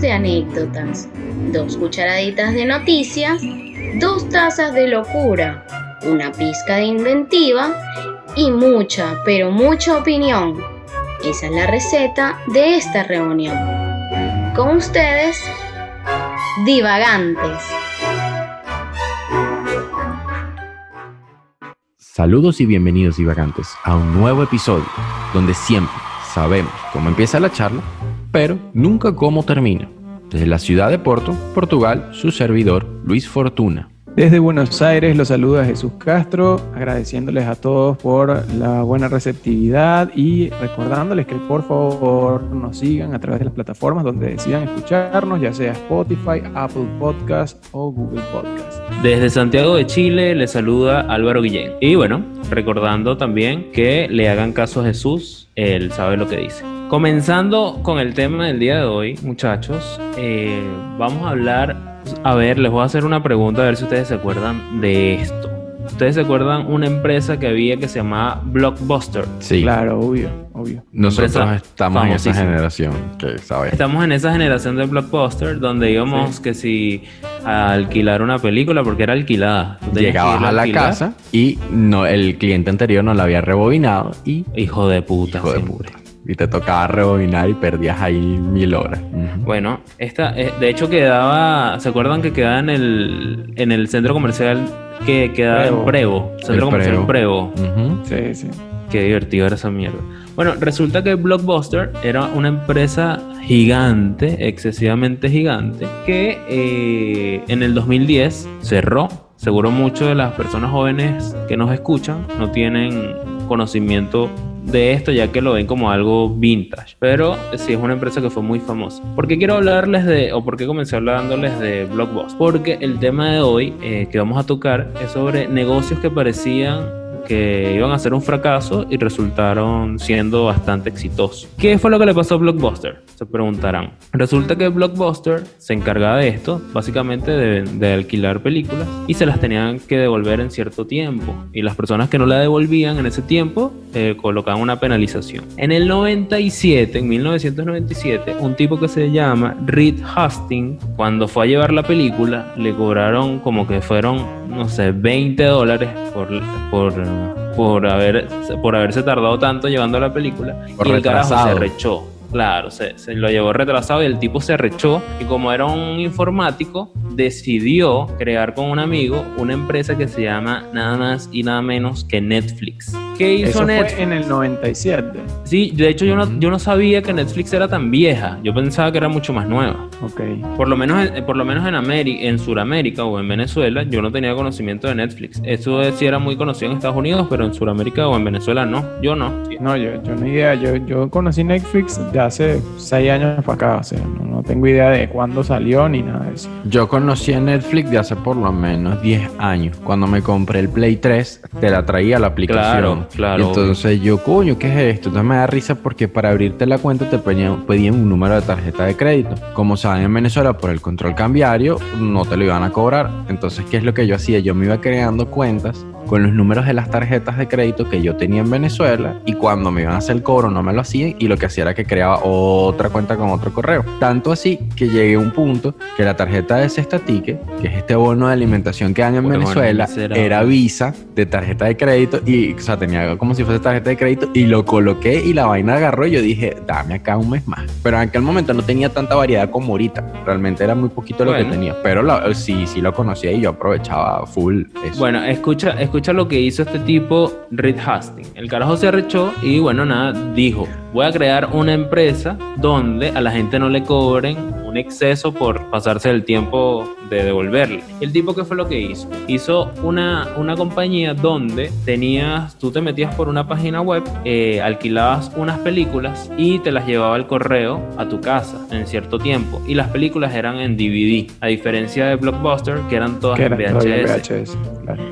De anécdotas, dos cucharaditas de noticias, dos tazas de locura, una pizca de inventiva y mucha, pero mucha opinión. Esa es la receta de esta reunión. Con ustedes, divagantes. Saludos y bienvenidos divagantes a un nuevo episodio donde siempre sabemos cómo empieza la charla, pero nunca cómo termina. Desde la ciudad de Porto, Portugal, su servidor Luis Fortuna. Desde Buenos Aires los saluda Jesús Castro, agradeciéndoles a todos por la buena receptividad y recordándoles que por favor nos sigan a través de las plataformas donde decidan escucharnos, ya sea Spotify, Apple Podcast o Google Podcast. Desde Santiago de Chile les saluda Álvaro Guillén. Y bueno, recordando también que le hagan caso a Jesús, él sabe lo que dice. Comenzando con el tema del día de hoy, muchachos, eh, vamos a hablar a ver, les voy a hacer una pregunta a ver si ustedes se acuerdan de esto. ¿Ustedes se acuerdan una empresa que había que se llamaba Blockbuster? Sí. Claro, obvio, obvio. Nosotros estamos en esa generación, que sabes. Estamos en esa generación de Blockbuster donde íbamos que si a alquilar una película porque era alquilada. Llegabas a la casa y no el cliente anterior no la había rebobinado y hijo de puta. Hijo de puta y te tocaba rebobinar y perdías ahí mil horas. Bueno, esta, eh, de hecho quedaba, ¿se acuerdan que quedaba en el, en el centro comercial que quedaba en Prevo? Centro comercial Prevo. Sí, sí. Qué divertido era esa mierda. Bueno, resulta que Blockbuster era una empresa gigante, excesivamente gigante, que eh, en el 2010 cerró. Seguro muchas de las personas jóvenes que nos escuchan no tienen conocimiento de esto ya que lo ven como algo vintage. Pero sí es una empresa que fue muy famosa. ¿Por qué quiero hablarles de, o por qué comencé hablándoles de Blockbuster? Porque el tema de hoy eh, que vamos a tocar es sobre negocios que parecían que iban a ser un fracaso y resultaron siendo bastante exitosos. ¿Qué fue lo que le pasó a Blockbuster? Se preguntarán. Resulta que Blockbuster se encargaba de esto, básicamente de, alquilar películas y se las tenían que devolver en cierto tiempo. Y las personas que no la devolvían en ese tiempo eh, colocaban una penalización. En el 97, en 1997, un tipo que se llama Reed Hastings, cuando fue a llevar la película, le cobraron como que fueron, no sé, 20 dólares por, por por, haber, por haberse tardado tanto llevando la película. y el carajo se rechó. Claro, se, se, lo llevó retrasado y el tipo se rechó. Y como era un informático, decidió crear con un amigo una empresa que se llama nada más y nada menos que Netflix. ¿Qué hizo Eso Netflix? Fue en el 97. Sí, de hecho yo no, yo no sabía que Netflix era tan vieja. Yo pensaba que era mucho más nueva. Ok. Por lo menos, por lo menos en América, en Sudamérica o en Venezuela, yo no tenía conocimiento de Netflix. Eso sí era muy conocido en Estados Unidos, pero en Sudamérica o en Venezuela no. Yo no. No, yo, yo no idea. Yo, yo conocí Netflix de hace seis años para acá. O sea, no, no tengo idea de cuándo salió ni nada de eso. Yo conocí a Netflix de hace por lo menos 10 años. Cuando me compré el Play 3, te la traía la aplicación. Claro Claro. entonces yo, coño, ¿qué es esto? Entonces me da risa porque para abrirte la cuenta te pedían, pedían, un número de tarjeta de crédito. Como en Venezuela, por el control cambiario, no te lo iban a cobrar. Entonces, ¿qué es lo que yo hacía? Yo me iba creando cuentas con los números de las tarjetas de crédito que yo tenía en Venezuela y cuando me iban a hacer el cobro no me lo hacían y lo que hacía era que creaba otra cuenta con otro correo. Tanto así que llegué a un punto que la tarjeta de Cestatique, que es este bono de alimentación que dan en Venezuela, era Visa de tarjeta de crédito y, o sea, tenía como si fuese tarjeta de crédito y lo coloqué y la vaina agarró y yo dije, dame acá un mes más. Pero en aquel momento no tenía tanta variedad como ahorita. Realmente era muy poquito lo que tenía. Pero sí, sí lo conocía y yo aprovechaba full eso. Bueno, escucha, escucha escucha lo que hizo este tipo, Reed Hastings. El carajo se arrechó y bueno, nada, dijo, voy a crear una empresa donde a la gente no le cobren un exceso por pasarse el tiempo de devolverle. El tipo, ¿qué fue lo que hizo? Hizo una, una compañía donde tenías, tú te metías por una página web, eh, alquilabas unas películas y te las llevaba al correo a tu casa en cierto tiempo. Y las películas eran en DVD, a diferencia de Blockbuster, que eran todas en VHS.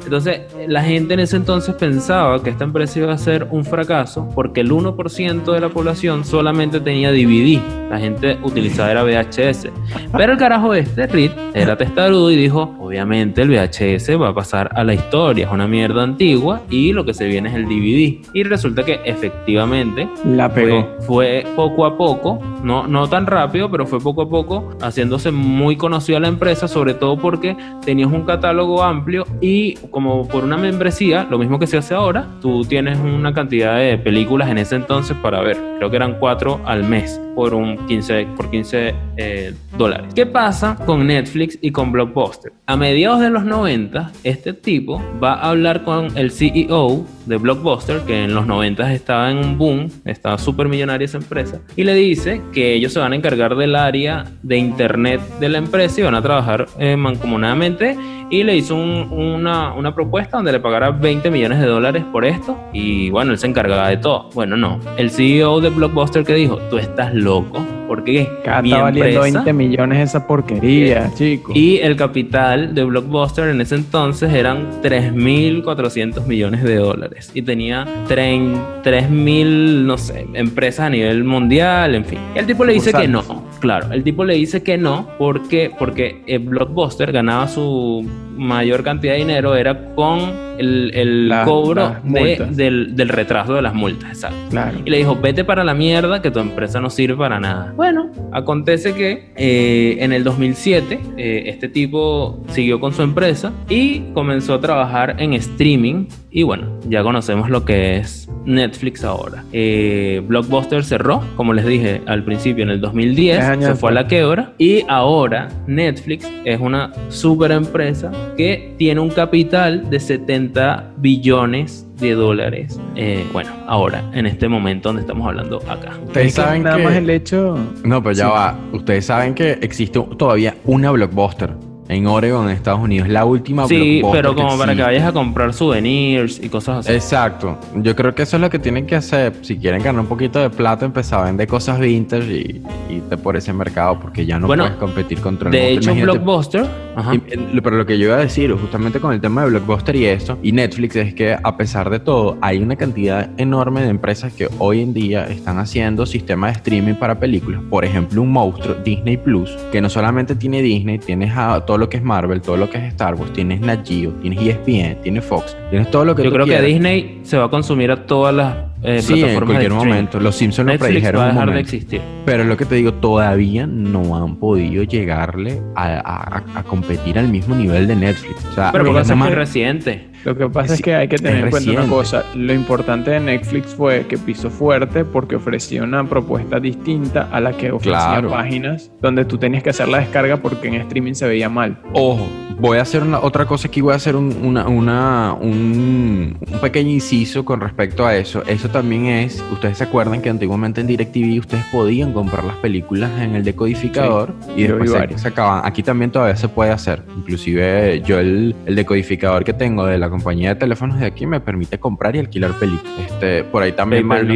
Entonces, la gente en ese entonces pensaba que esta empresa iba a ser un fracaso porque el 1% de la población solamente tenía DVD. La gente utilizaba era VHS. Pero el carajo este, Reed, era testarudo y dijo, obviamente el VHS va a pasar a la historia, es una mierda antigua y lo que se viene es el DVD. Y resulta que efectivamente La pegó. fue, fue poco a poco, no, no tan rápido, pero fue poco a poco haciéndose muy conocida la empresa, sobre todo porque tenías un catálogo amplio y como por una membresía, lo mismo que se hace ahora, tú tienes una cantidad de películas en ese entonces para ver, creo que eran cuatro al mes por un 15 por 15 eh, dólares. ¿Qué pasa con Netflix y con Blockbuster? A mediados de los 90, este tipo va a hablar con el CEO de Blockbuster, que en los 90 estaba en un boom, estaba súper millonaria esa empresa, y le dice que ellos se van a encargar del área de internet de la empresa y van a trabajar eh, mancomunadamente y le hizo un- una, una propuesta donde le pagara 20 millones de dólares por esto y bueno, él se encargaba de todo. Bueno, no. El CEO de Blockbuster que dijo, tú estás loco, porque Acá mi está valiendo empresa 20 millones esa porquería, chico. y el capital de Blockbuster en ese entonces eran 3.400 millones de dólares y tenía 3.000, no sé, empresas a nivel mundial, en fin. El tipo le dice que no. Claro, el tipo le dice que no porque, porque eh, Blockbuster ganaba su mayor cantidad de dinero era con el, cobro de- del, del retraso de las multas, exacto. Claro. Y le dijo, vete para la mierda, que tu empresa no sirve para nada. Bueno, acontece que eh, en el 2007 eh, este tipo siguió con su empresa y comenzó a trabajar en streaming. Y bueno, ya conocemos lo que es Netflix ahora. Eh, Blockbuster cerró, como les dije al principio, en el 2010, Tres años se fue a la quiebra. Y ahora Netflix es una super empresa que tiene un capital de 70 billones de dólares. Eh, bueno, ahora, en este momento donde estamos hablando acá. Ustedes Es que saben nada que... más el hecho. No, pero ya Sí. va. Ustedes saben que existe todavía una blockbuster en Oregon, en Estados Unidos. La última Sí, pero como para que vayas a comprar souvenirs y cosas así. Exacto. Yo creo que eso es lo que tienen que hacer. Si quieren ganar un poquito de plata, empezar a vender cosas vintage y irte por ese mercado porque ya no Bueno, puedes competir contra el de hecho, Imagínate- Blockbuster. Ajá. Y, pero lo que yo iba a decir, justamente con el tema de Blockbuster y esto, y Netflix, es que a pesar de todo, hay una cantidad enorme de empresas que hoy en día están haciendo sistemas de streaming para películas. Por ejemplo, un monstruo, Disney Plus, que no solamente tiene Disney, tienes a todo lo que es Marvel, todo lo que es Star Wars, tienes Nat Geo, tienes ESPN, tienes Fox, tienes todo lo que Yo tú creo que quieras. Disney se va a consumir a todas las eh, Sí, en cualquier momento. Los Simpsons lo Netflix predijeron va a un dejar de momento. existir. Pero es lo que te digo, todavía no han podido llegarle a, a- a- a competir al mismo nivel de Netflix. O sea, Pero lo porque que es pasa muy es que- reciente. Lo que pasa Es- es que hay que tener es en cuenta una cosa. Lo importante de Netflix fue que pisó fuerte porque ofrecía una propuesta distinta a la que ofrecía Claro. páginas donde tú tenías que hacer la descarga porque en streaming se veía mal. Ojo, voy a hacer una, otra cosa aquí, voy a hacer un, una, una- un, un pequeño inciso con respecto a eso. Eso también es, ustedes se acuerdan que antiguamente en DirecTV ustedes podían comprar las películas en el decodificador y después se, acaban. Aquí también todavía se puede hacer. Inclusive yo el, el decodificador que tengo de la compañía de teléfonos de aquí me permite comprar y alquilar películas. Este, por ahí también van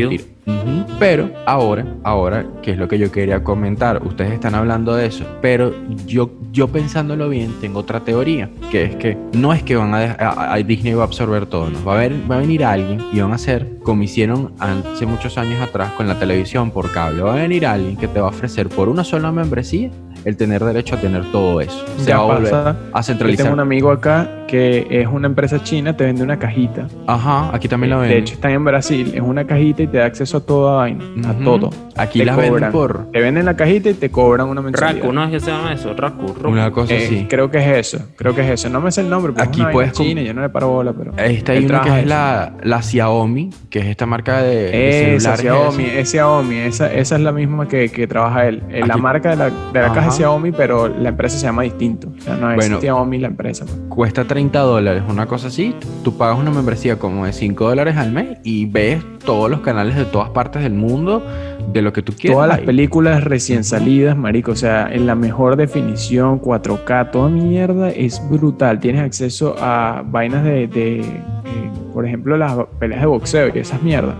Pero ahora, ahora, que es lo que yo quería comentar, ustedes están hablando de eso, pero yo, yo pensándolo bien, tengo otra teoría, que es que no es que van a, a- a- Disney va a absorber todo, ¿no? va, a haber, va a venir alguien y van a hacer como hicieron hace muchos años atrás con la televisión por cable, va a venir alguien que te va a ofrecer por una sola membresía el tener derecho a tener todo eso. Se Ya va a volver pasa. a Yo centralizar. tengo un amigo acá que es una empresa china, te vende una cajita. Ajá, aquí también De venden. hecho, están en Brasil. Es una cajita y te da acceso a toda vaina. A todo. Aquí Te las venden cobran. por Te venden la cajita y te cobran una mensualidad. Raku, ¿no es que se llama eso? Raku. Roku. una cosa Eh, así. Creo que es eso. Creo que es eso. No me sé el nombre, pero Aquí es una puedes vaina china. Yo no le paro bola, pero. Esta hay una que es eso. la, la Xiaomi, que es esta marca de, de Esa celulares. Xiaomi, esa. es Xiaomi, esa, esa es la misma que, que trabaja él. Eh, La Aquí- marca de la, de la caja es Xiaomi, pero la empresa se llama distinto. O sea, no es Bueno. Xiaomi la empresa. pues. Cuesta 30 dólares, una cosa así. Tú pagas una membresía como de 5 dólares al mes y ves todos los canales de todas partes del mundo de lo que tú quieras. Todas las películas recién salidas, marico, o sea, en la mejor definición, 4K, toda mierda, es brutal. Tienes acceso a vainas de, de, eh, por ejemplo, las peleas de boxeo y esas mierdas,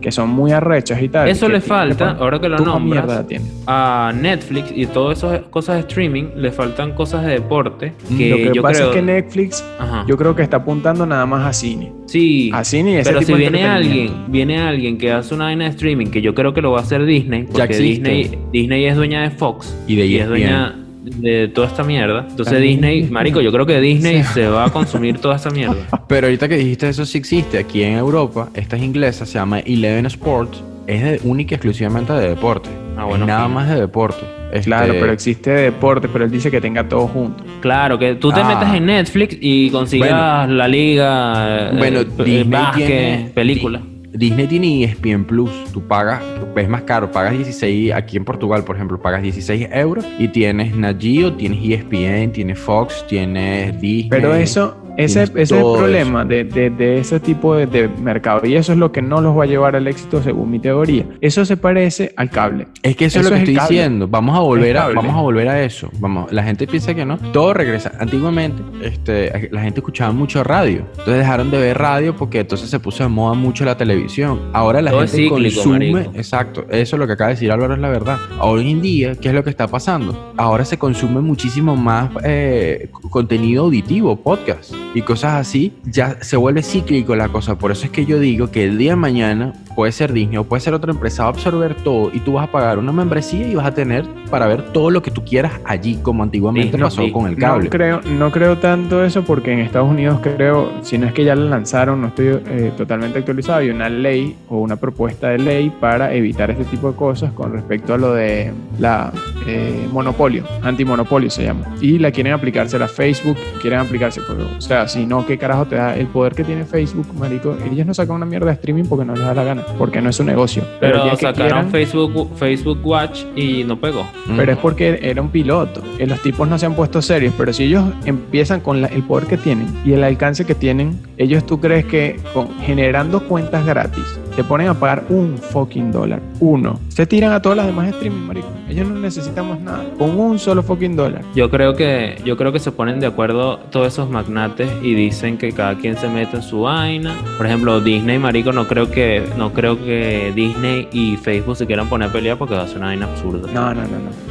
que son muy arrechas y tal. Eso le falta, ahora que lo nombras, mierda tiene. a Netflix y todas esas cosas de streaming le faltan cosas de deporte que Lo que yo pasa creo es que Netflix, Ajá. yo creo que está apuntando nada más a cine. sí A cine y ese pero tipo si de viene alguien. Viene alguien que hace una vaina de streaming, que yo creo que lo va a hacer Disney, Ya porque. Disney, Disney es dueña de Fox Y de es ESPN. dueña de toda esta mierda. Entonces También Disney, marico, yo creo que Disney se va a consumir toda esta mierda. Pero ahorita que dijiste eso sí existe. Aquí en Europa, esta es inglesa, se llama Eleven Sports. Es de, única y exclusivamente de deporte. Ah, bueno, Es nada más de deporte. Este, Claro, pero existe deporte, pero él dice que tenga todo junto. Claro, que tú te Ah. metas en Netflix y consigas la liga, Bueno, eh, Disney básquet, tiene- película. Disney tiene ESPN Plus. Tú pagas, es más caro, pagas 16, aquí en Portugal, por ejemplo, pagas 16 euros y tienes Nat Geo, tienes ESPN, tienes Fox, tienes Disney. Pero eso, ese, ese es el problema de, de- de ese tipo de, de mercado. Y eso es lo que no los va a llevar al éxito según mi teoría. Eso se parece al cable. Es que eso, Eso es lo que es estoy diciendo. Vamos a volver a, vamos a volver a eso. Vamos, la gente piensa que no. Todo regresa. Antiguamente, este, la gente escuchaba mucho radio. Entonces dejaron de ver radio porque entonces se puso de moda mucho la televisión. Ahora la Todo gente cíclico, consume. marico. Exacto. Eso es lo que acaba de decir Álvaro es la verdad. Hoy en día, ¿qué es lo que está pasando? Ahora se consume muchísimo más eh, contenido auditivo, podcast y cosas así. Ya se vuelve cíclico la cosa. Por eso es que yo digo que el día de mañana puede ser Disney o puede ser otra empresa, va a absorber todo y tú vas a pagar una membresía y vas a tener para ver todo lo que tú quieras allí, como antiguamente Sí, pasó con el cable. No creo, no creo tanto eso porque en Estados Unidos creo, si no es que ya la lanzaron, no estoy eh, totalmente actualizado, hay una ley o una propuesta de ley para evitar este tipo de cosas con respecto a lo de la eh, monopolio, antimonopolio se llama. Y la quieren aplicarse a Facebook, quieren aplicarse, pero, o sea, si no, ¿qué carajo te da el poder que tiene Facebook, marico? Ellos no sacan una mierda de streaming porque no les da la gana, porque no es un negocio. Pero que sacaron quieran- Facebook, Facebook Watch y no pegó. Mm. pero es porque era un piloto. Eh, Los tipos no se han puesto serios, pero si ellos empiezan con el poder que tienen y el alcance que tienen, ellos tú crees que con, generando cuentas gratis te ponen a pagar un fucking dólar. Uno. Se tiran a todas las demás streaming, marico. Ellos no necesitan más nada. Con un solo fucking dólar. Yo creo que yo creo que se ponen de acuerdo todos esos magnates y dicen que cada quien se mete en su vaina. Por ejemplo, Disney, marico, no creo que no creo que Disney y Facebook se quieran poner a pelear porque va a ser una vaina absurda. No, no, no,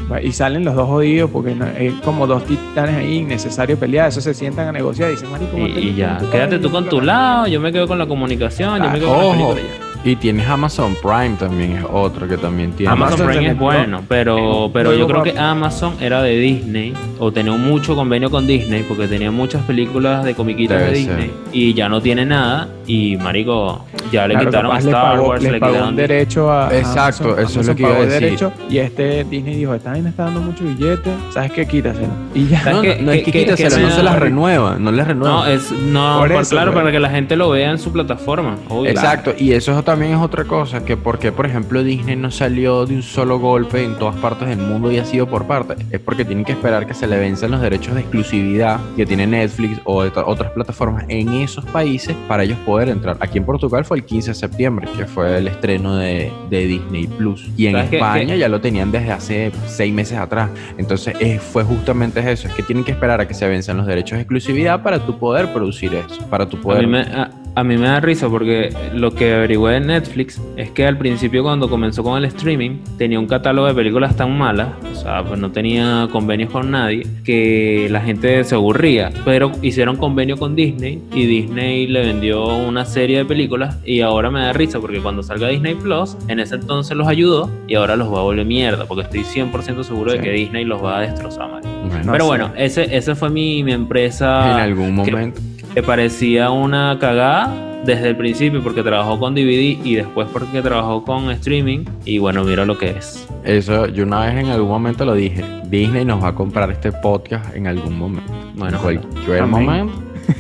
no. Y salen los dos jodidos porque no- es como dos titanes ahí, innecesario pelear. Eso se sientan a negociar y dicen, marico, Y, y ya, quédate tú con yo tu pago". lado, yo me quedo con la comunicación, yo Ah, me quedo con la película. ya. Y tienes Amazon Prime también, es otro que también tiene. Amazon, Amazon Prime es bueno, pero, pero yo creo que Amazon era de Disney o tenía mucho convenio con Disney porque tenía muchas películas de comiquitas Debe de ser. Disney y ya no tiene nada y marico ya le Claro, quitaron a Star pagó- Wars, le le pagó quitaron un derecho a. a Exacto, Amazon. eso es lo que iba a decir. derecho y este Disney dijo: Esta vaina está dando mucho billete, ¿sabes qué? Quítaselo. Y ya. ¿Sabes No, qué- no, no es que qué- qué- quítaselo, qué no se las da- renueva, no les renueva. No, es no, Por por- eso, claro, pues. para que la gente lo vea en su plataforma. obvio. Exacto, y eso también es otra cosa, que porque por ejemplo Disney no salió de un solo golpe en todas partes del mundo y ha sido por partes, es porque tienen que esperar que se le venzan los derechos de exclusividad que tiene Netflix o otras plataformas en esos países para ellos poder entrar. Aquí en Portugal fue el 15 de septiembre, que fue el estreno de, de Disney Plus, y en ¿Sabes qué- España ya lo tenían desde hace seis meses atrás. Entonces eh, fue justamente eso, es que tienen que esperar a que se venzan los derechos de exclusividad para tú poder producir eso, para tú A mí, me, a, a mí me da risa porque lo que averigüé de Netflix es que al principio cuando comenzó con el streaming tenía un catálogo de películas tan malas, o sea, pues no tenía convenios con nadie, que la gente se aburría, pero hicieron convenio con Disney y Disney le vendió una serie de películas y ahora me da risa porque cuando salga Disney Plus, en ese entonces los ayudó y ahora los va a volver mierda porque estoy 100% seguro de que Disney los va a destrozar. Bueno, Pero bueno, ese, ese fue mi, mi empresa en algún momento. que parecía una cagada desde el principio porque trabajó con DVD y después porque trabajó con streaming y bueno, mira lo que es. Eso, yo una vez en algún momento lo dije. Disney nos va a comprar este podcast en algún momento. Bueno, en cualquier momento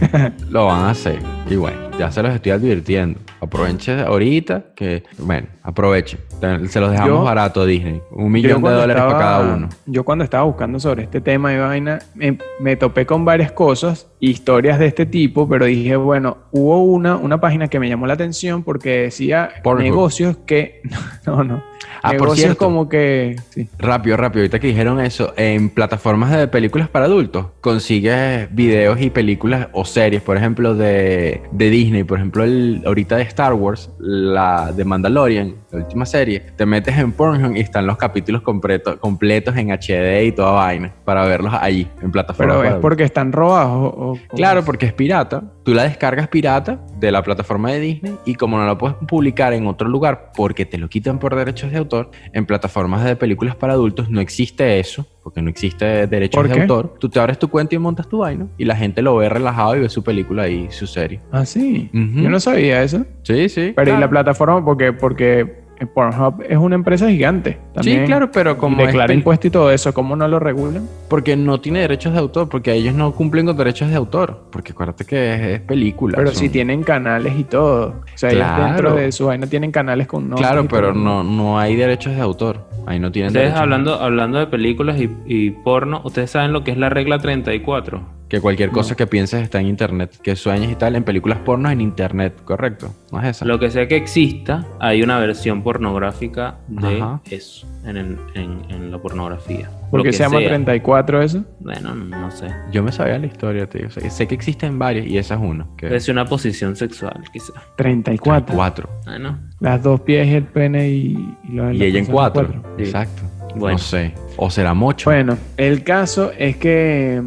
lo van a hacer. Y bueno, ya se los estoy advirtiendo. Aprovechen ahorita que, bueno, aprovechen. Te- Se los dejamos Yo- barato a Disney. Un millón de dólares para estaba- cada uno. Yo cuando estaba buscando sobre este tema de vaina, me, me topé con varias cosas, historias de este tipo, pero dije, bueno, hubo una, una página que me llamó la atención porque decía Pornhub. negocios que... No, no. Ah, por negocios cierto. como que... Sí. Rápido, rápido. Ahorita que dijeron eso, en plataformas de películas para adultos, consigues videos y películas o series, por ejemplo, de, de Disney, por ejemplo, el, ahorita de Star Wars, la de Mandalorian, la última serie, te metes en Pornhub y están los capítulos completo- completos en HD y toda vaina para verlos allí, en plataforma. Pero es porque están robados o, o cómo Claro, es? porque es pirata. Tú la descargas pirata de la plataforma de Disney y como no la puedes publicar en otro lugar porque te lo quitan por derechos de autor, en plataformas de películas para adultos no existe eso, porque no existe derechos ¿Por de qué? autor. Tú te abres tu cuenta y montas tu vaina y la gente lo ve relajado y ve su película y su serie. Ah, sí. Yo no sabía eso. Sí, sí. Pero ¿y claro. la plataforma? Porque, porque Pornhub es una empresa gigante. También Sí, claro, pero como declara es impuestos y todo eso, ¿cómo no lo regulan? Porque no tiene derechos de autor, porque ellos no cumplen con derechos de autor. Porque acuérdate que es, es película. Pero son- si tienen canales y todo. O sea, ellos dentro de su vaina tienen canales con Claro, pero no, no hay derechos de autor. Ahí no tienen Ustedes derechos. hablando, hablando de películas y, y porno, ¿ustedes saben lo que es la regla 34? Que cualquier cosa que pienses está en internet, que sueñes y tal, en películas porno en internet, correcto. No es esa. Lo que sea que exista, hay una versión pornográfica de Ajá. eso en, el- en- en la pornografía. ¿Por qué se llama sea. 34 eso? Bueno, no sé. Yo me sabía la historia, tío. O sea, sé que existen varias y esa es una. Que Es una posición sexual, quizá. 34. Cuatro. Bueno, Las dos pies y el pene y, y, lo- Y la ella en cuatro. Sí. Exacto. Bueno. No sé. O será mucho. Bueno, el caso es que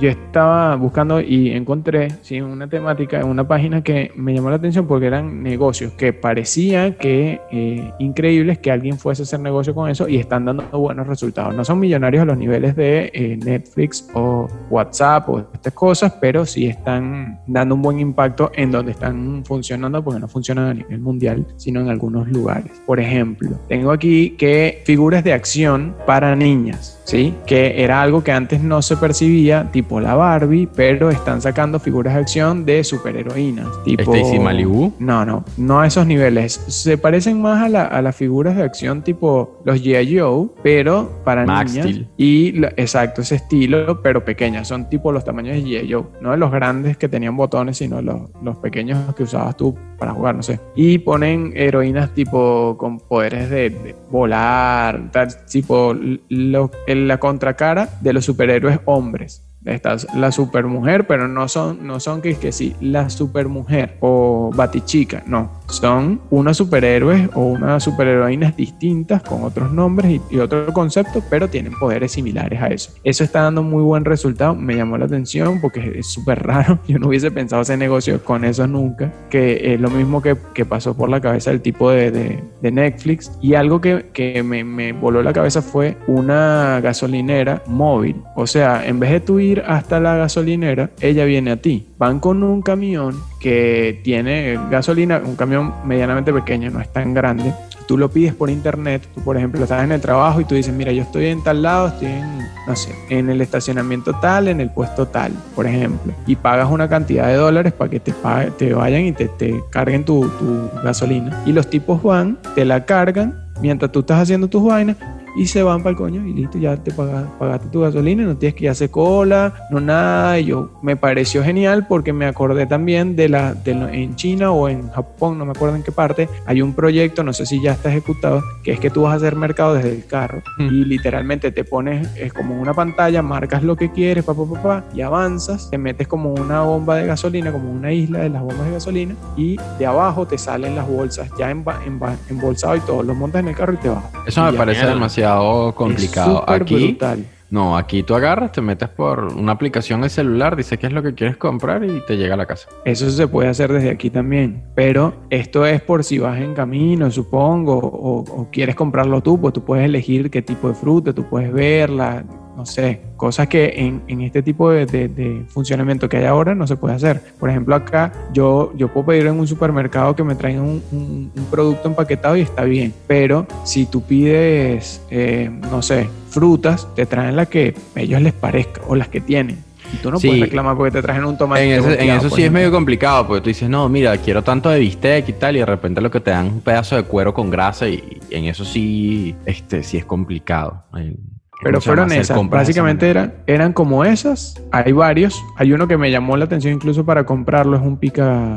yo estaba buscando y encontré sí, una temática en una página que me llamó la atención porque eran negocios que parecía que eh, increíbles que alguien fuese a hacer negocio con eso y están dando buenos resultados. No son millonarios a los niveles de eh, Netflix o WhatsApp o estas cosas, pero sí están dando un buen impacto en donde están funcionando porque no funcionan a nivel mundial, sino en algunos lugares. Por ejemplo, tengo aquí que figuras de acción para niñas. ¿Sí? Que era algo que antes no se percibía, tipo la Barbie, pero están sacando figuras de acción de superheroínas. Tipo... Stacy Malibu. No, no, no a esos niveles. Se parecen más a, la- a las figuras de acción tipo los G.I. Joe, pero para Max niñas. Steel. Y exacto, ese estilo, pero pequeñas. Son tipo los tamaños de G.I. Joe. No de los grandes que tenían botones, sino los, los pequeños que usabas tú para jugar, no sé. Y ponen heroínas tipo con poderes de, de volar, tal, tipo lo- en la contracara de los superhéroes hombres. Esta es la supermujer, pero no son, no son que, que sí, la supermujer o batichica, no. Son unos superhéroes o unas superheroínas distintas con otros nombres y, y otro concepto, pero tienen poderes similares a eso. Eso está dando muy buen resultado, me llamó la atención porque es súper raro. Yo no hubiese pensado hacer negocio con eso nunca, que es lo mismo que, que pasó por la cabeza del tipo de, de- de Netflix. Y algo que, que me, me voló la cabeza fue una gasolinera móvil. O sea, en vez de tú ir hasta la gasolinera, ella viene a ti. Van con un camión que tiene gasolina, un camión medianamente pequeño, no es tan grande. Tú lo pides por internet, tú por ejemplo estás en el trabajo y tú dices, mira, yo estoy en tal lado, estoy en, no sé, en el estacionamiento tal, en el puesto tal, por ejemplo, y pagas una cantidad de dólares para que te, te vayan y te, te carguen tu, tu gasolina. Y los tipos van, te la cargan mientras tú estás haciendo tus vainas y se van para el coño y listo, ya te pagas, pagaste tu gasolina y no tienes que ir a hacer cola, no nada. Y yo me pareció genial porque me acordé también de la, de lo- en China o en Japón, no me acuerdo en qué parte, hay un proyecto, no sé si ya está ejecutado, que es que tú vas a hacer mercado desde el carro Mm. y literalmente te pones, es como una pantalla, marcas lo que quieres, pa, pa, pa, pa, y avanzas, te metes como una bomba de gasolina, como una isla de las bombas de gasolina y de abajo te salen las bolsas ya emba- emba- embolsado y todo, lo montas en el carro y te vas. Eso Y me parece mierda. Demasiado complicado. Aquí, brutal. no, aquí tú agarras, te metes por una aplicación en el celular, dices qué es lo que quieres comprar y te llega a la casa. Eso se puede hacer desde aquí también, pero esto es por si vas en camino, supongo, o, o quieres comprarlo tú, pues tú puedes elegir qué tipo de fruta, tú puedes verla, no sé, cosas que en, en este tipo de, de- de funcionamiento que hay ahora no se puede hacer. Por ejemplo, acá yo, yo puedo pedir en un supermercado que me traigan un, un- un producto empaquetado y está bien, pero si tú pides, eh, no sé, frutas, te traen la que a ellos les parezca o las que tienen. Y tú no Sí. puedes reclamar porque te traen un tomate. En, ese- en eso sí es medio complicado, porque tú dices, no, mira, quiero tanto de bistec y tal, y de repente lo que te dan es un pedazo de cuero con grasa, y, y en eso sí, este, sí es complicado. Hay- Pero fueron esas. Básicamente eran, eran como esas. Hay varios. Hay uno que me llamó la atención incluso para comprarlo. Es un pica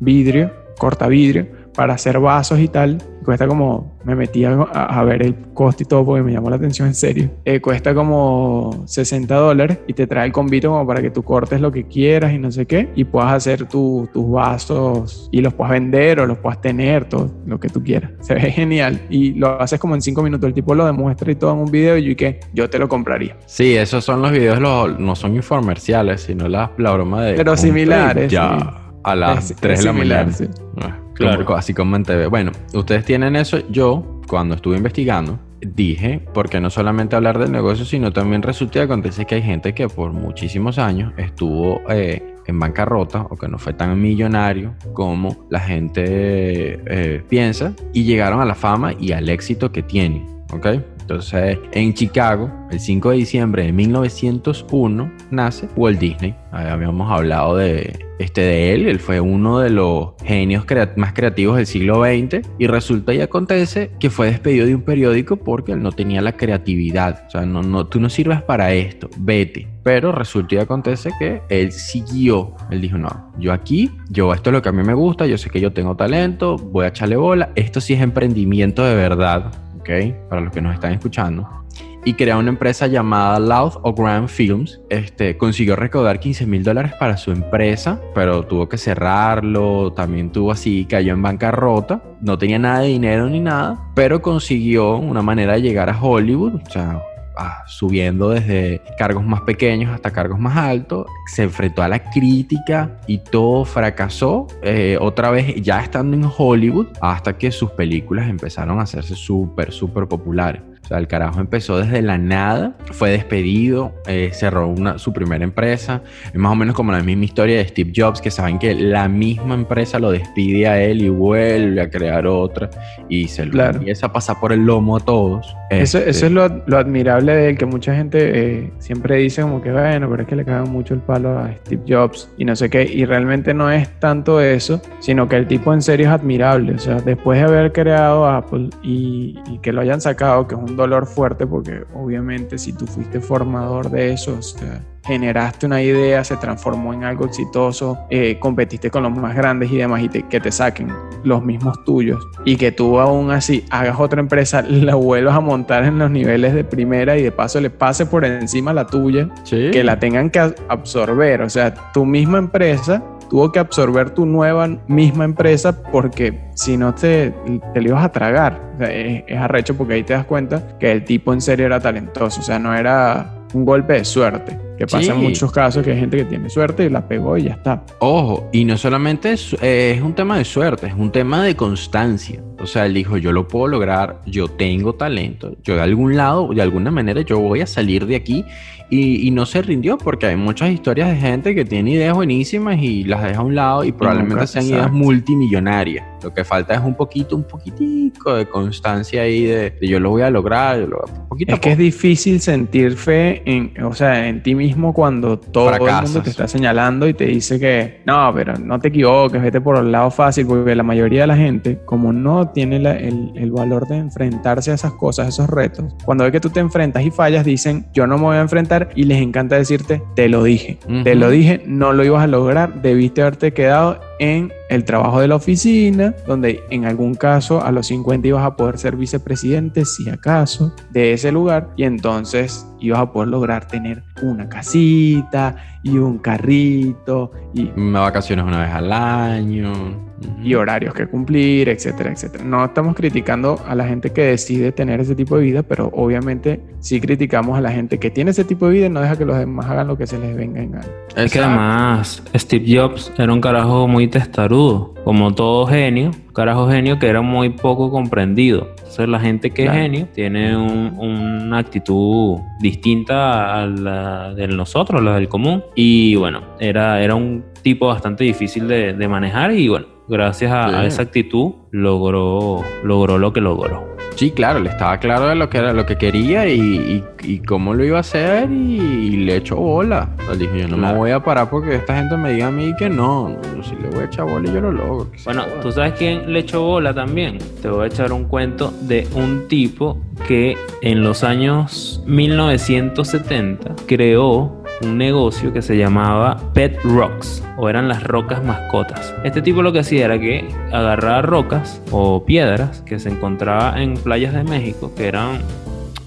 vidrio, corta vidrio, para hacer vasos y tal. Cuesta como, me metí a, a ver el costo y todo porque me llamó la atención en serio. Eh, cuesta como 60 dólares y te trae el convito como para que tú cortes lo que quieras y no sé qué y puedas hacer tu- tus vasos y los puedas vender o los puedas tener, todo lo que tú quieras. Se ve genial y lo haces como en 5 minutos. El tipo lo demuestra y todo en un video y yo y que yo te lo compraría. Sí, esos son los videos, los, no son infomerciales, sino la, la broma de... Pero similares, Ya, sí. a las Es- 3 es de la mañana. sí. Ah, Claro. como- así como en TV. Bueno, ustedes tienen eso. Yo, cuando estuve investigando, dije, porque no solamente hablar del negocio, sino también resulta y acontece que hay gente que por muchísimos años estuvo eh, en bancarrota o que no fue tan millonario como la gente eh, piensa y llegaron a la fama y al éxito que tienen. ¿Ok? Entonces, en Chicago, el 5 de diciembre de 1901, nace Walt Disney. Habíamos hablado de, este, de él. Él fue uno de los genios crea- más creativos del siglo XX. Y resulta y acontece que fue despedido de un periódico porque él no tenía la creatividad. O sea, no, no, tú no sirves para esto, vete. Pero resulta y acontece que él siguió. Él dijo, no, yo aquí, yo esto es lo que a mí me gusta, yo sé que yo tengo talento, voy a echarle bola. Esto sí es emprendimiento de verdad, ¿ok? Para los que nos están escuchando y creó una empresa llamada Loud o Grand Films. Este, consiguió recaudar 15 mil dólares para su empresa, pero tuvo que cerrarlo. También tuvo así, cayó en bancarrota. No tenía nada de dinero ni nada, pero consiguió una manera de llegar a Hollywood. O sea, ah, subiendo desde cargos más pequeños hasta cargos más altos. Se enfrentó a la crítica y todo fracasó. Eh, otra vez, ya estando en Hollywood, hasta que sus películas empezaron a hacerse súper, súper populares. O sea, el carajo empezó desde la nada, fue despedido, eh, cerró una, su primera empresa. Es más o menos como la misma historia de Steve Jobs, que saben que la misma empresa lo despide a él y vuelve a crear otra y se lo Claro. empieza a pasar por el lomo a todos. Eso, Este, eso es lo, lo admirable de él, que mucha gente eh, siempre dice como que bueno, pero es que le cagan mucho el palo a Steve Jobs y no sé qué, y realmente no es tanto eso, sino que el tipo en serio es admirable, o sea, después de haber creado Apple y, y que lo hayan sacado, que es un dolor fuerte, porque obviamente si tú fuiste formador de eso, o sea, generaste una idea, se transformó en algo exitoso, eh, competiste con los más grandes y demás, y te- que te saquen los mismos tuyos, y que tú aún así hagas otra empresa, la vuelvas a montar en los niveles de primera y de paso le pase por encima la tuya, sí. que la tengan que absorber, o sea, tu misma empresa tuvo que absorber tu nueva misma empresa porque si no te, te lo ibas a tragar. O sea, es, es arrecho porque ahí te das cuenta que el tipo en serio era talentoso, o sea, no era un golpe de suerte, que pasa Sí. en muchos casos que hay gente que tiene suerte y la pegó y ya está. Ojo, y no solamente es, eh, es un tema de suerte, es un tema de constancia. O sea, él dijo, yo lo puedo lograr, yo tengo talento, yo de algún lado, de alguna manera, yo voy a salir de aquí. Y, y no se rindió porque hay muchas historias de gente que tiene ideas buenísimas y las deja a un lado y probablemente sean ideas exacto. multimillonarias. Lo que falta es un poquito, un poquitico de constancia ahí de, de yo lo voy a lograr, yo lo, poquito Es que es difícil sentir fe en, o sea, en ti mismo cuando todo el mundo Fracasas. te está señalando y te dice que no, pero no te equivoques, vete por el lado fácil, porque la mayoría de la gente, como no tiene la- el, el valor de enfrentarse a esas cosas, a esos retos, cuando ve que tú te enfrentas y fallas, dicen yo no me voy a enfrentar y les encanta decirte te lo dije, te lo dije, no lo ibas a lograr, debiste haberte quedado en el trabajo de la oficina, donde en algún caso a los 50 ibas a poder ser vicepresidente, si acaso, de ese lugar, y entonces ibas a poder lograr tener una casita y un carrito y, Me vacaciones una vez al año. Y horarios que cumplir, etcétera, etcétera. No estamos criticando a la gente que decide tener ese tipo de vida, pero obviamente sí criticamos a la gente que tiene ese tipo de vida y no deja que los demás hagan lo que se les venga en gana. Es que además Steve Jobs era un carajo muy testarudo, como todo genio, carajo genio que era muy poco comprendido. Entonces la gente que Claro. es genio tiene un- una actitud distinta a la de nosotros, la del común. Y bueno, era, era un tipo bastante difícil de, de manejar y bueno, gracias a, a esa actitud logró, logró lo que logró. Sí, claro, le estaba claro de lo que era lo que quería y, y- y cómo lo iba a hacer y, y le echó bola. O sea, dije, yo no Claro. me voy a parar porque esta gente me diga a mí que no. no, yo sí le voy a echar bola y yo lo logro. Bueno. ¿tú sabes quién le echó bola también? Te voy a echar un cuento de un tipo que en los años 1970 creó un negocio que se llamaba Pet Rocks o eran las rocas mascotas. Este tipo lo que hacía era que agarraba rocas o piedras que se encontraba en playas de México que eran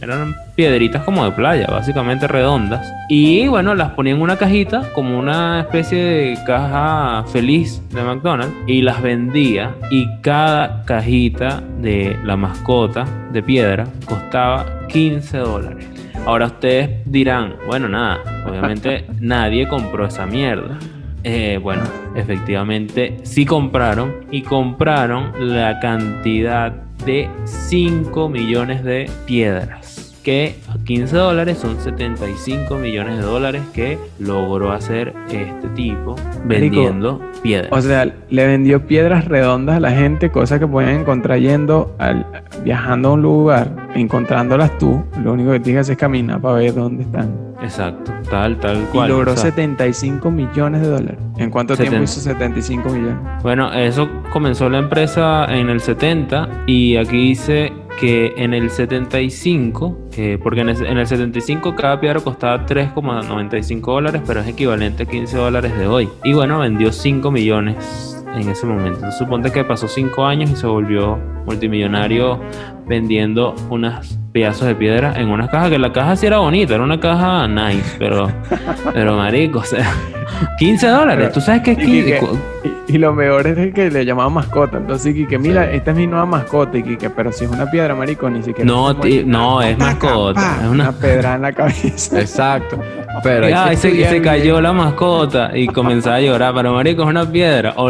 eran piedritas como de playa, básicamente redondas. Y bueno, las ponía en una cajita, como una especie de caja feliz de McDonald's, y las vendía. Y cada cajita de la mascota de piedra costaba 15 dólares. Ahora ustedes dirán, bueno, nada, obviamente nadie compró esa mierda. Eh, bueno, efectivamente sí compraron y compraron la cantidad de 5 millones de piedras que a 15 dólares son 75 millones de dólares que logró hacer este tipo vendiendo piedras. O sea, le vendió piedras redondas a la gente, cosas que pueden encontrar yendo al, viajando a un lugar, encontrándolas tú. Lo único que tienes es caminar para ver dónde están. Exacto, tal, tal cual. Y logró 75 millones de dólares. ¿En cuánto tiempo hizo 75 millones? Bueno, eso comenzó la empresa en el 70 y aquí dice que en el 75, eh, porque en el, 75 cada piedra costaba 3,95 dólares, pero es equivalente a 15 dólares de hoy. Y bueno, vendió 5 millones en ese momento. Entonces, suponte que pasó 5 años y se volvió multimillonario vendiendo unas pedazos de piedra en una caja, que la caja sí era bonita, era una caja nice, pero, pero marico, o sea, 15 dólares, tú sabes que es 15, y, lo mejor es que le llamaban mascota, entonces que mira, esta es mi nueva mascota, y que pero si es una piedra, marico, ni siquiera... No, no, es mascota, es una... pedra en la cabeza. Exacto. Pero y se, cayó la mascota y comenzaba a llorar, pero marico es una piedra. O,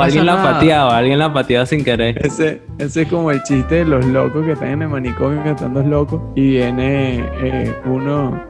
alguien la pateaba, alguien la pateaba sin querer. Ese, ese es como el chiste de los locos que están en el manicomio, que están dos locos, y viene eh, uno,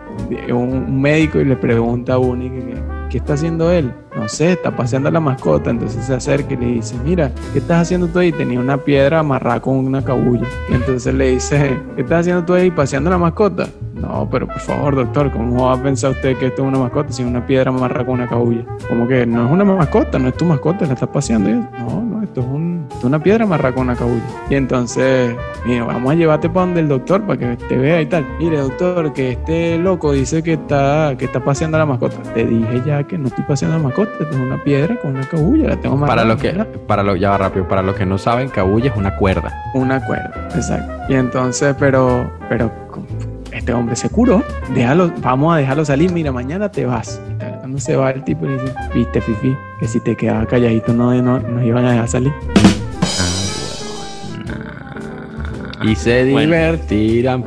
un médico y le pregunta a uno y que, ¿qué está haciendo él? No sé, está paseando a la mascota, entonces se acerca y le dice, mira, ¿qué estás haciendo tú ahí? Tenía una piedra amarrada con una cabulla. entonces le dice, ¿qué estás haciendo tú ahí paseando a la mascota? No, pero por favor, doctor, ¿cómo va a pensar usted que esto es una mascota si una piedra amarrada con una cabulla? Como que no es una mascota, no es tu mascota, la estás paseando. no, no, esto es, una piedra amarrada con una cabulla. Y entonces, mira, vamos a llevarte para donde el doctor para que te vea y tal. Mire, doctor, que este loco dice que está, que está paseando a la mascota. Te dije ya que no estoy paseando a la mascota, es una piedra con una cabulla, la tengo Para lo que, para lo, ya va rápido, para los que no saben, cabulla es una cuerda. Una cuerda, exacto. Y entonces, pero, pero este hombre se curó, déjalo, vamos a dejarlo salir, mira, mañana te vas. Cuando se va el tipo y dice, viste, Fifi, que si te quedaba calladito no, no nos iban a dejar salir. Y se divertirán.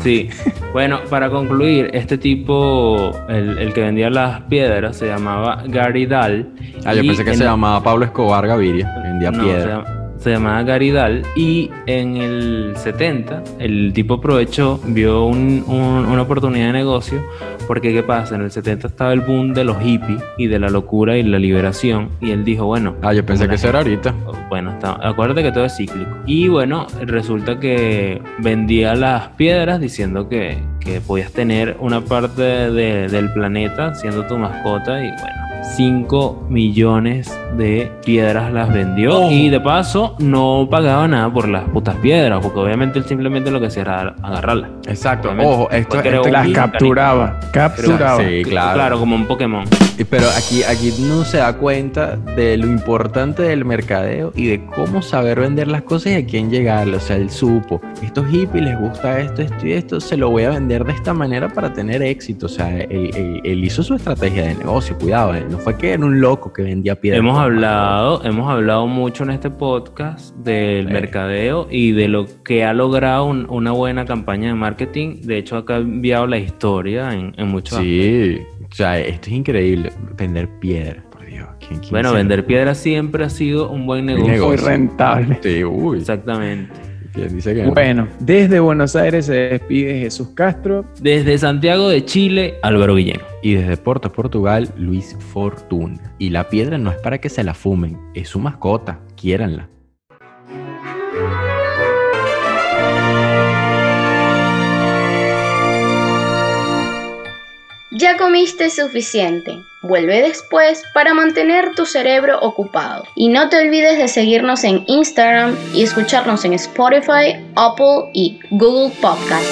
Sí. Bueno, para concluir, este tipo, el, que vendía las piedras, se llamaba Gary Dahl. Ah, yo pensé que se llamaba Pablo Escobar Gaviria, vendía piedras se llamaba Garidal y en el 70 el tipo aprovechó, vio una oportunidad de negocio porque ¿qué pasa? En el 70 estaba el boom de los hippies y de la locura y la liberación y él dijo, bueno... Ah, yo pensé que eso era ahorita. Bueno, acuérdate que todo es cíclico. Y bueno, resulta que vendía las piedras diciendo que, que podías tener una parte del planeta siendo tu mascota y bueno 5 millones de piedras las vendió. Oh. Y de paso, no pagaba nada por las putas piedras, porque obviamente él simplemente lo que hacía era agarrarlas. Exacto. Ojo, esto, las capturaba. Capturaba. Sí, claro. Claro, como un Pokémon. Pero aquí, aquí no se da cuenta de lo importante del mercadeo y de cómo saber vender las cosas y a quién llegarle. O sea, él supo, estos hippies les gusta esto, esto y esto, se lo voy a vender de esta manera para tener éxito. O sea, él, hizo su estrategia de negocio, cuidado, él no fue que era un loco que vendía piedras. Hemos hablado, hemos hablado mucho en este podcast del mercadeo y de lo que ha logrado una buena campaña de marketing. De hecho, ha cambiado la historia en, en muchos Sí. O sea, esto es increíble. Vender piedra, por Dios. bueno, vender piedra siempre ha sido un buen negocio. Muy rentable. Sí, uy. Exactamente. Dice que bueno, desde Buenos Aires se despide Jesús Castro. Desde Santiago de Chile, Álvaro Guillén. Y desde Porto, Portugal, Luis Fortuna. Y la piedra no es para que se la fumen, es su mascota, quiéranla. Ya comiste suficiente. Vuelve después para mantener tu cerebro ocupado. Y no te olvides de seguirnos en Instagram y escucharnos en Spotify, Apple y Google Podcast.